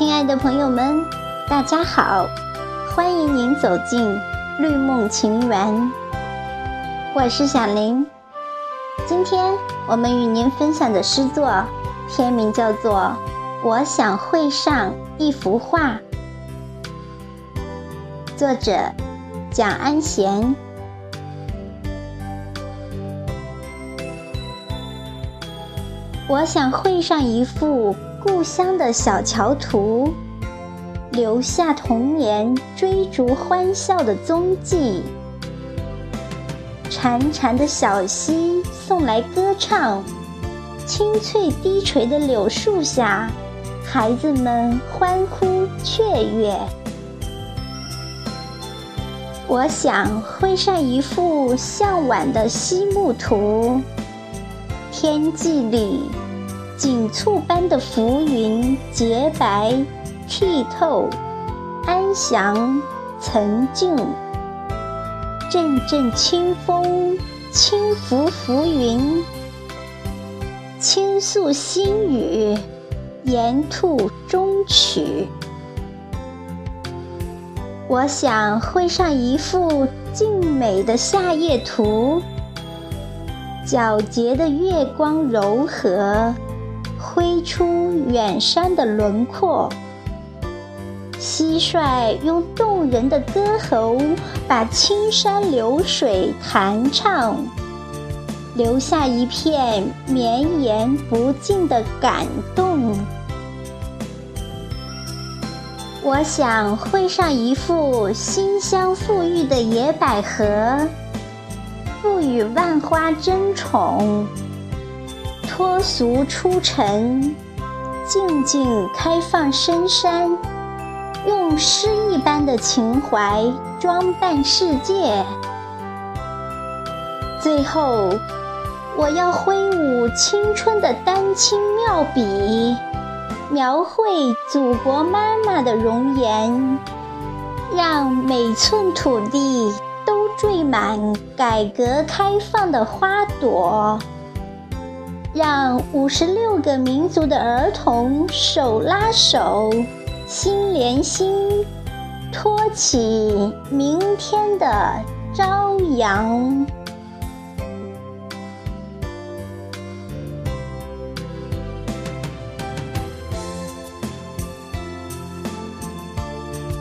亲爱的朋友们，大家好，欢迎您走进绿梦情缘。我是小林，今天我们与您分享的诗作，篇名叫做《我想绘上一幅画》，作者蒋安贤。我想绘上一幅故乡的小桥图，留下童年追逐欢笑的踪迹。潺潺的小溪送来歌唱，清脆低垂的柳树下，孩子们欢呼雀跃。我想绘上一幅向晚的西木图。天际里，锦簇般的浮云洁白、剔透、安详、沉静。阵阵清风轻拂浮云，倾诉心语，言吐衷曲。我想绘上一幅静美的夏夜图。皎洁的月光柔和，绘出远山的轮廓。蟋蟀用动人的歌喉，把青山流水弹唱，留下一片绵延不尽的感动。我想绘上一幅馨香馥郁的野百合。赋予万花争宠，脱俗出尘，静静开放深山，用诗一般的情怀装扮世界。最后，我要挥舞青春的丹青妙笔，描绘祖国妈妈的容颜，让每寸土地都。缀满改革开放的花朵，让五十六个民族的儿童手拉手，心连心，托起明天的朝阳。